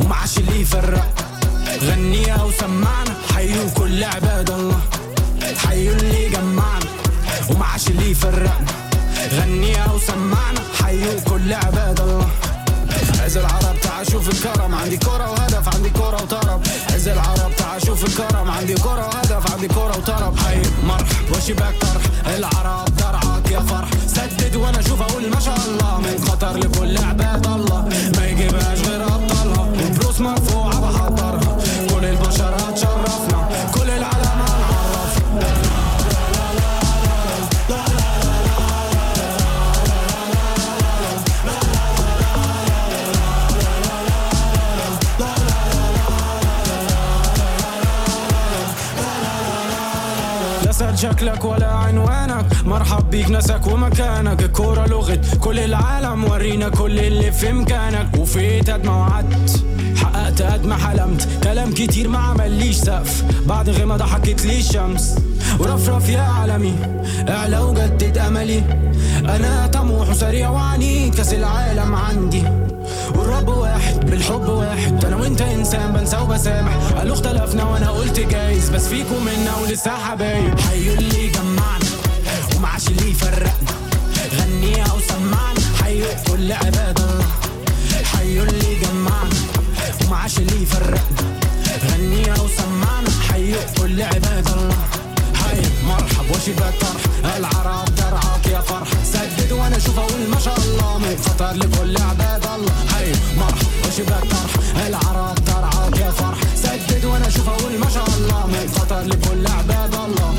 ومعاش اللي يفرق غنيها وسمعنا. حيوا كل عباد الله. حيوا اللي جمعنا ومعاش اللي يفرقنا غنيها وسمعنا حيوا كل عباد الله. عز العرب تعال شوف الكرم عندي كرة وهدف عندي كرة وطرب. عز العرب تعال شوف الكرم عندي كرة وهدف عندي كرة وطرب. حي مرح وشباك طرح العرب بيك ناسك ومكانك. الكورة لغة كل العالم ورينا كل اللي في امكانك وفيت قد ما وعدت. حققت قد ما حلمت. كلام كتير ما عمليش سقف. بعد غيما ضحكت لي الشمس. ورفرف يا عالمي. أعلى وجدد أملي. أنا طموح وسريع وعنيد. كأس العالم عندي. والرب واحد. بالحب واحد. أنا وأنت إنسان. بنسى وبسامح. قالوا اختلفنا وأنا قلت جايز. بس فيكم منا ولسه حبايب. حيوا اللي جمعنا. ومعاش اللي يفرقنا غنيها وسمعنا حيوا كل عباد الله. حيوا اللي جمعنا عاش اللي يفرقنا غنينا وسمعنا حي كل عباد الله. حي مرحب وشبه طرح العرب درعاك يا فرح. سدد وأنا أشوف أقول ما شاء الله. من خطر لكل عباد الله. حي مرحب وشبه طرح العرب درعاك يا فرح. سدد وأنا أشوف أقول ما شاء الله. من خطر لكل عباد الله.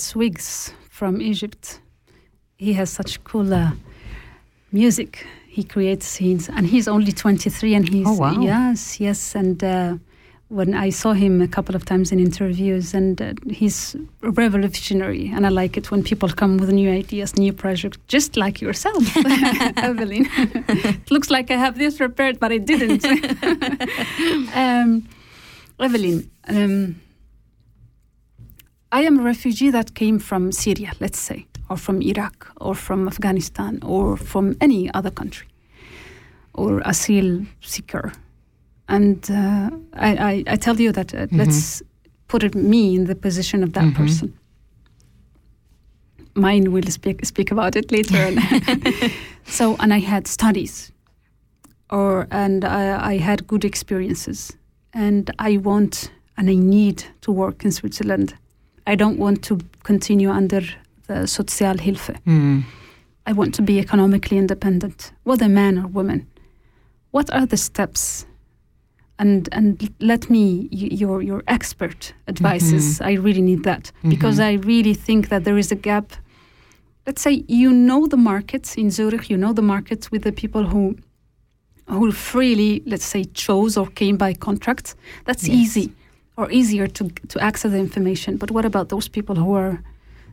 That's Wegz from Egypt. He has such cool uh, music. He creates scenes, and he's only 23, and he's Oh, wow. yes, yes. And uh, when I saw him a couple of times in interviews, and uh, he's revolutionary, and I like it when people come with new ideas, new projects, just like yourself, Evelyn. it looks like I have this prepared, but I didn't. um, Evelyn. Um, I am a refugee that came from Syria, let's say, or from Iraq, or from Afghanistan, or from any other country, or asylum seeker. And uh, I, I, I tell you that uh, let's put it, me in the position of that Mhm. person. Mine will speak speak about it later. so, and I had studies, or and I, I had good experiences, and I want and I need to work in Switzerland. I don't want to continue under the Sozialhilfe. Mm. I want to be economically independent, whether man or woman. What are the steps? And and let me your your expert advices. I really need that because I really think that there is a gap. Let's say you know the markets in Zurich, you know the markets with the people who who freely, let's say, chose or came by contract. That's Yes. easy or easier to to access the information. But what about those people who are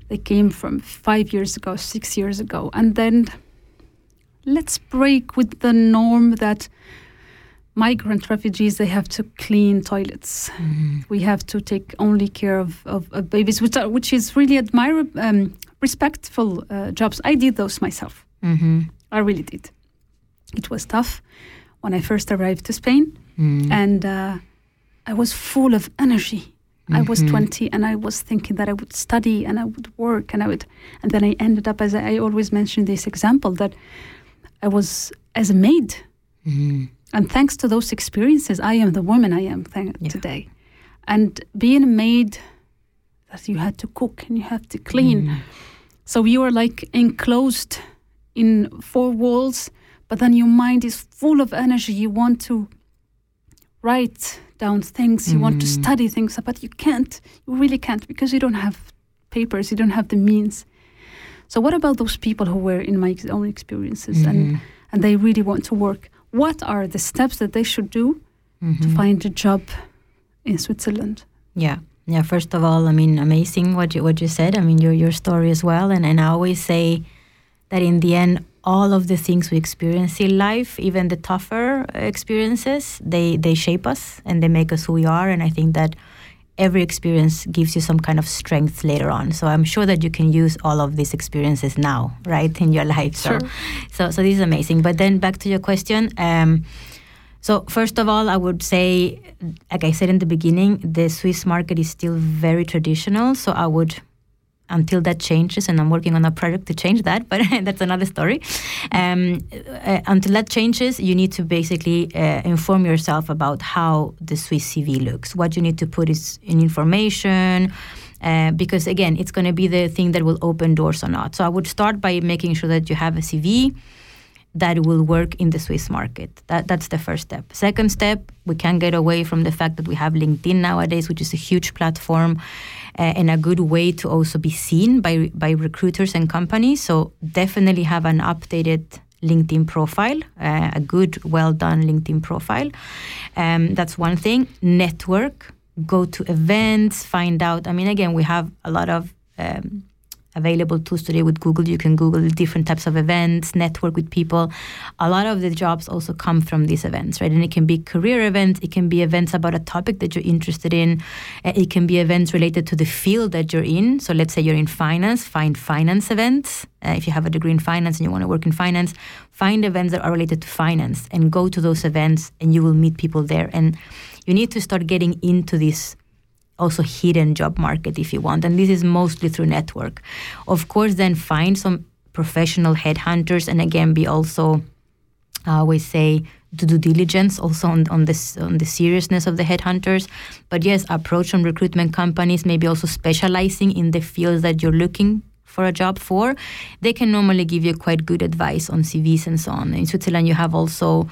they came from five years ago, six years ago, and then let's break with the norm that migrant refugees they have to clean toilets. We have to take only care of, of, of babies, which are, which is really admirable, um, respectful uh, jobs. I did those myself. Mm-hmm. I really did. It was tough when I first arrived to Spain, Mm. and uh, I was full of energy. I was Mhm. 20 and I was thinking that I would study and I would work and I would, and then I ended up, as I, always mention this example, that I was as a maid. Mm. And thanks to those experiences, I am the woman I am th- Yeah. today. And being a maid, that you had to cook and you had to clean. Mm. So you are like enclosed in four walls, but then your mind is full of energy. You want to write down things, you want to Mm. study things, but you can't. You really can't because you don't have papers, you don't have the means. So what about those people who were in my ex- own experiences and, Mhm. and they really want to work? What are the steps that they should do to Mhm. find a job in Switzerland? Yeah. Yeah. First of all, I mean, amazing what you what you said. I mean, your your story as well. And and I always say that in the end, all of the things we experience in life, even the tougher experiences, they they shape us and they make us who we are. And I think that every experience gives you some kind of strength later on. So I'm sure that you can use all of these experiences now, right, in your life. So, Sure. so, so this is amazing. But then back to your question. Um, so first of all, I would say, like I said in the beginning, the Swiss market is still very traditional. So I would, until that changes, and I'm working on a project to change that, but that's another story. Um, uh, until that changes, you need to basically uh, inform yourself about how the Swiss CV looks. What you need to put is in information. Uh, because again, it's going to be the thing that will open doors or not. So I would start by making sure that you have a CV that will work in the Swiss market. That, that's the first step. Second step, we can get away from the fact that we have LinkedIn nowadays, which is a huge platform uh, and a good way to also be seen by by recruiters and companies. So definitely have an updated LinkedIn profile, uh, a good, well done LinkedIn profile. Um, that's one thing. Network, go to events, find out. I mean, again, we have a lot of um, available tools today with Google. You can Google different types of events, network with people. A lot of the jobs also come from these events, right? And it can be career events, it can be events about a topic that you're interested in, uh, it can be events related to the field that you're in. So let's say you're in finance, find finance events. Uh, if you have a degree in finance and you want to work in finance, find events that are related to finance and go to those events and you will meet people there. And you need to start getting into this also hidden job market if you want and this is mostly through network. Of course then find some professional headhunters and again be also I always say to due diligence also on, on this on the seriousness of the headhunters. But yes approach some recruitment companies maybe also specializing in the fields that you're looking for a job for. They can normally give you quite good advice on cvs and so on. In switzerland you have also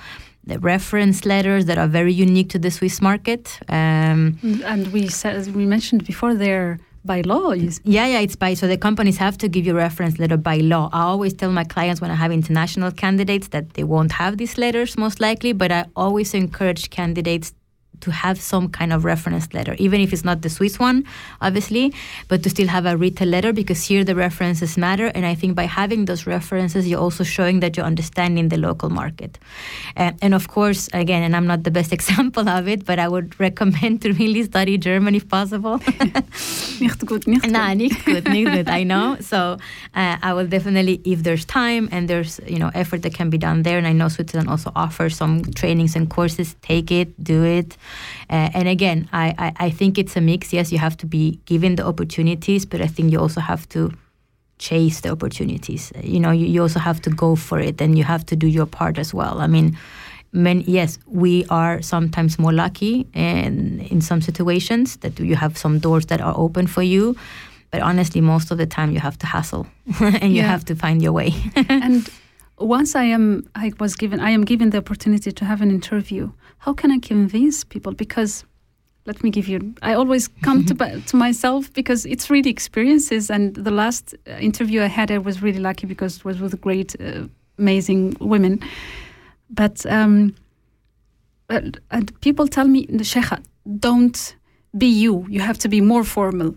the reference letters that are very unique to the Swiss market. Um, And we said, as we mentioned before, they're by law. yeah, yeah, it's by so the companies have to give you reference letter by law. I always tell my clients when I have international candidates that they won't have these letters most likely, but I always encourage candidates to have some kind of reference letter, even if it's not the Swiss one, obviously, but to still have a written letter because here the references matter. And I think by having those references, you're also showing that you're understanding the local market. Uh, and of course, again, and I'm not the best example of it, but I would recommend to really study German if possible. Nicht gut, nicht Nah, gut. nicht good, nicht good. I know. So uh, I will definitely, if there's time and there's you know effort that can be done there, and I know Switzerland also offers some trainings and courses. Take it, do it. Uh, and again, I, I I think it's a mix. Yes, you have to be given the opportunities, but I think you also have to chase the opportunities. You know, you, you also have to go for it, and you have to do your part as well. I mean. Men, yes, we are sometimes more lucky in, in some situations that you have some doors that are open for you. But honestly, most of the time you have to hustle and you Yeah. have to find your way. and once I am, I was given, I am given the opportunity to have an interview. How can I convince people? Because let me give you. I always come to to myself because it's really experiences. And the last uh, interview I had, I was really lucky because it was with great, uh, amazing women. But um, but, people tell me, the Cheija, don't be you. You have to be more formal.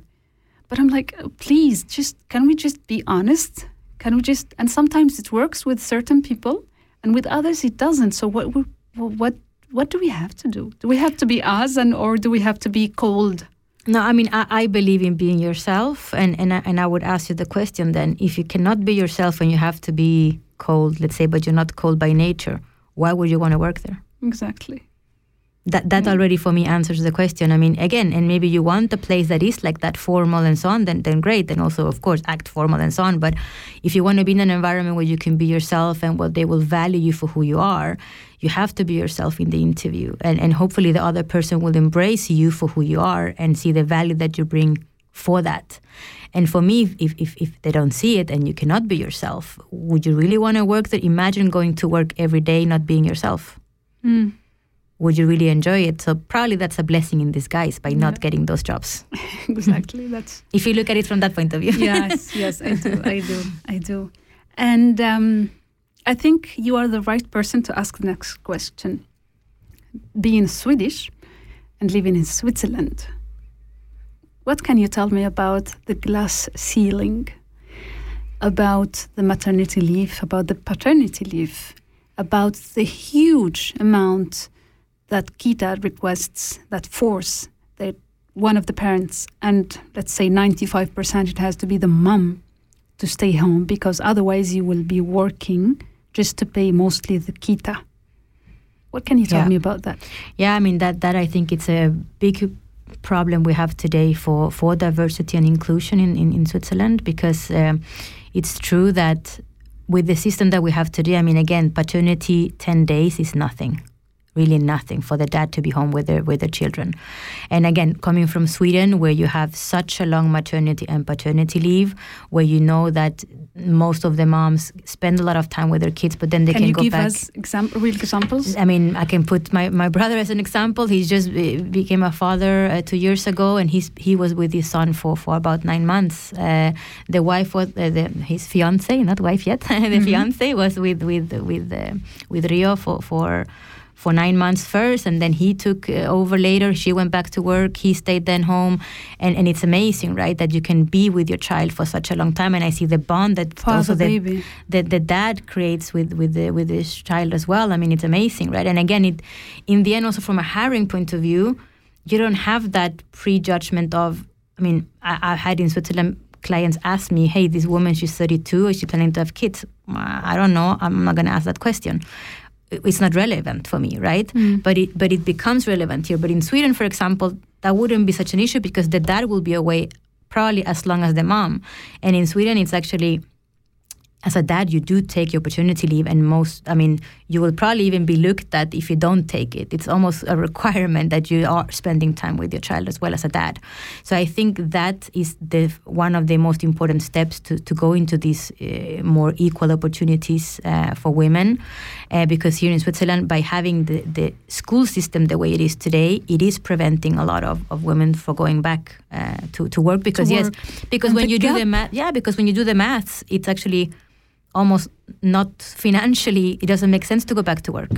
But I'm like, "Oh, please, just can we just be honest? Can we just? And sometimes it works with certain people, and with others it doesn't. So what? What? What do we have to do? Do we have to be us, and or do we have to be cold? No, I mean, I, I believe in being yourself. And, and, I, and I would ask you the question then if you cannot be yourself and you have to be cold, let's say, but you're not cold by nature, why would you want to work there? Exactly. That, that already for me answers the question. I mean, again, and maybe you want a place that is like that formal and so on, then, then great. Then also, of course, act formal and so on. But if you want to be in an environment where you can be yourself and where they will value you for who you are, you have to be yourself in the interview. And, and hopefully the other person will embrace you for who you are and see the value that you bring for that. And for me, if, if, if they don't see it and you cannot be yourself, would you really want to work there? Imagine going to work every day not being yourself Mm. Would you really enjoy it? So probably that's a blessing in disguise by not Yeah. getting those jobs. exactly. That's If you look at it from that point of view. yes, yes, I do, I do, I do. And um, I think you are the right person to ask the next question. Being Swedish and living in Switzerland, what can you tell me about the glass ceiling, about the maternity leave, about the paternity leave, about the huge amount that Kita requests that force that one of the parents, and let's say 95%, it has to be the mom to stay home because otherwise you will be working just to pay mostly the Kita. What can you tell Yeah. me about that? Yeah, I mean that that I think it's a big problem we have today for for diversity and inclusion in in, in Switzerland because um, it's true that with the system that we have today, I mean again, paternity ten days is nothing. Really nothing for the dad to be home with their with their children. And again, coming from Sweden, where you have such a long maternity and paternity leave, where you know that most of the moms spend a lot of time with their kids, but then they Can can, you go give back. us exam- real examples? I mean, I can put my, my brother as an example. He just became a father uh, two years ago, and he's he was with his son for, for about nine months. Uh, the wife was uh, the, his fiance, not wife yet. the fiance was with with with uh, with Rio for for for nine months first, and then he took uh, over later. She went back to work. He stayed then home, and and it's amazing, right, that you can be with your child for such a long time. And I see the bond that For also the the, that the dad creates with with the, with his child as well. I mean, it's amazing, right? And again, it in the end, also from a hiring point of view, you don't have that prejudgment of. I mean, I, I've had in Switzerland clients ask me, "Hey, this woman, she's 32. Is she planning to have kids?" I don't know. I'm not going to ask that question. It's not relevant for me, right? Mm. But it but it becomes relevant here. But in Sweden, for example, that wouldn't be such an issue because the dad will be away probably as long as the mom. And in Sweden, it's actually as a dad, you do take your paternity leave, and most, I mean, you will probably even be looked at if you don't take it. It's almost a requirement that you are spending time with your child as well as a dad. So I think that is the one of the most important steps to, to go into these uh, more equal opportunities uh, for women, uh, because here in Switzerland, by having the, the school system the way it is today, it is preventing a lot of, of women for going back uh, to to work because yes, work. because And when you do the math, yeah, because when you do the maths, it's actually almost not financially it doesn't make sense to go back to work.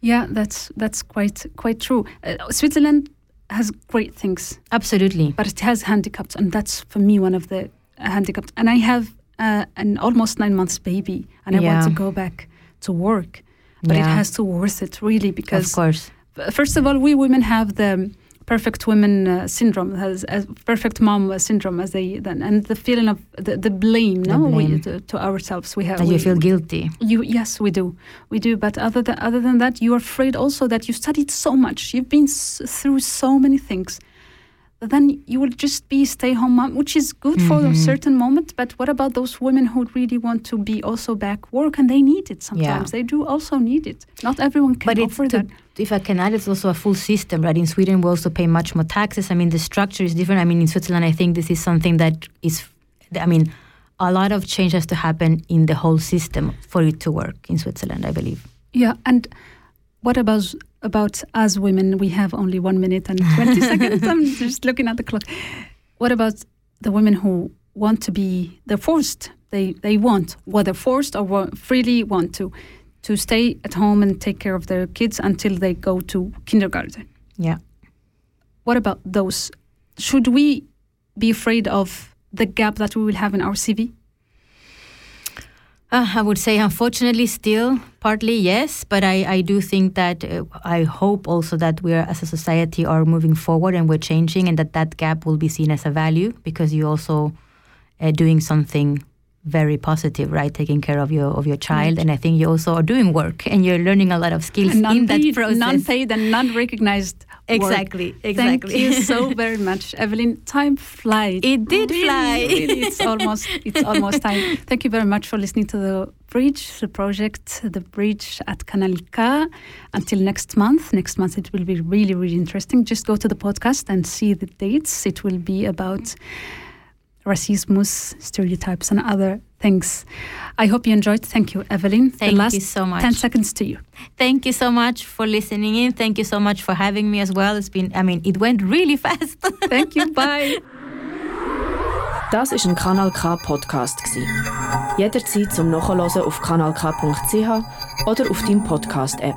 Yeah, that's that's quite quite true. Uh, Switzerland has great things, absolutely. But it has handicaps, and that's for me one of the handicaps. And I have uh, an almost nine months baby, and I want to go back to work, but it has to worth it really because, of course first of all, we women have the perfect women uh, syndrome, has a perfect mom uh, syndrome, as they then, and the feeling of the, the blame, The no, We, blame. to, to ourselves. We have. and you feel guilty you yes, we do, we do. But other than other than that, you're afraid also that you studied so much, you've been s- through so many things. Then you will just be stay home mom, which is good for a Mhm. certain moment. But what about those women who really want to be also back work and they need it sometimes? They do also need it. Not everyone can but offer to, that. if I can add, it's also a full system, right? In Sweden, we also pay much more taxes. I mean, the structure is different. I mean, in Switzerland, I think this is something that is, I mean, a lot of change has to happen in the whole system for it to work in Switzerland, I believe. Yeah, and what about about us women? We have only one minute and twenty seconds. I'm just looking at the clock. What about the women who want to be? They're forced. They they want whether forced or freely want to to stay at home and take care of their kids until they go to kindergarten. Yeah. What about those? Should we be afraid of the gap that we will have in our CV? Uh, I would say, unfortunately, still partly yes, but I, I do think that uh, I hope also that we are as a society are moving forward and we're changing, and that that gap will be seen as a value because you also uh, doing something very positive, right? Taking care of your of your child, Right. and I think you also are doing work and you're learning a lot of skills And in that non-paid, process. non-paid and non-recognized. work. Exactly, Thank you so very much, Evelyn. Time flies. It did Really, fly. really, it's almost it's almost time. Thank you very much for listening to the bridge, the project, the bridge at Kanal K. Until next month. Next month it will be really really interesting. Just go to the podcast and see the dates. It will be about racism, stereotypes, and other things. I hope you enjoyed. Thank you, Evelyn. Thank the last you so much. ten seconds to you. Thank you so much for listening in. Thank you so much for having me as well. It's been, I mean, it went really fast. Thank you. Bye. Das ist ein Kanal K Podcast gsi. Jederzeit zum Nachhören auf kanalk.ch oder auf deinem Podcast App.